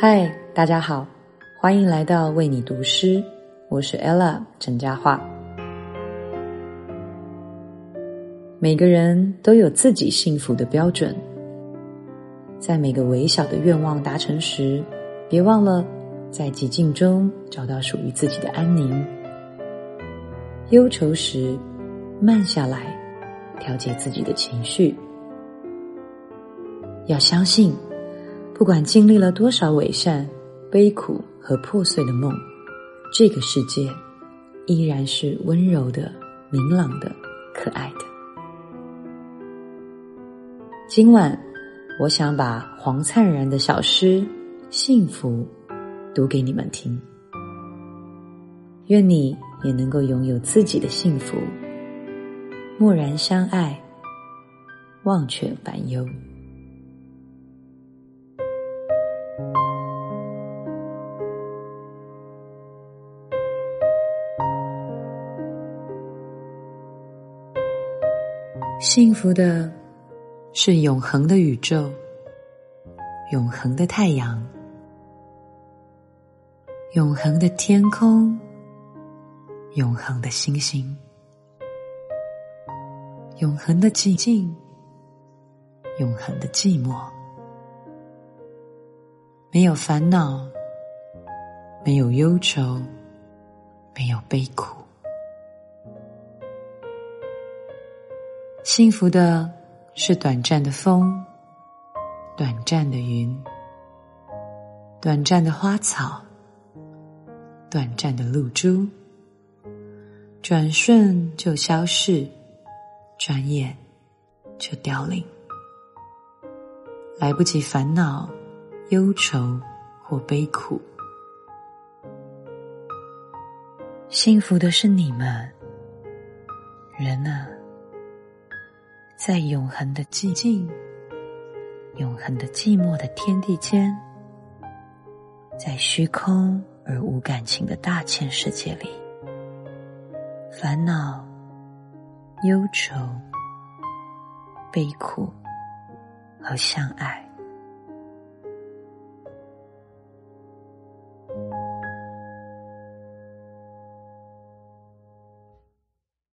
嗨，大家好，欢迎来到为你读诗，我是 Ella 陈嘉桦。每个人都有自己幸福的标准，在每个微小的愿望达成时，别忘了在寂静中找到属于自己的安宁。忧愁时，慢下来，调节自己的情绪。要相信。不管经历了多少伪善、悲苦和破碎的梦，这个世界依然是温柔的、明朗的、可爱的。今晚，我想把黄灿然的小诗《幸福》读给你们听。愿你也能够拥有自己的幸福，默然相爱，忘却烦忧。幸福的是永恒的宇宙，永恒的太阳，永恒的天空，永恒的星星，永恒的寂静，永恒的寂寞，没有烦恼，没有忧愁，没有悲苦。幸福的是短暂的风，短暂的云，短暂的花草，短暂的露珠，转瞬就消逝，转眼就凋零，来不及烦恼、忧愁或悲苦。幸福的是你们，人啊！在永恒的寂静、永恒的寂寞的天地间，在虚空而无感情的大千世界里，烦恼、忧愁、悲苦和相爱。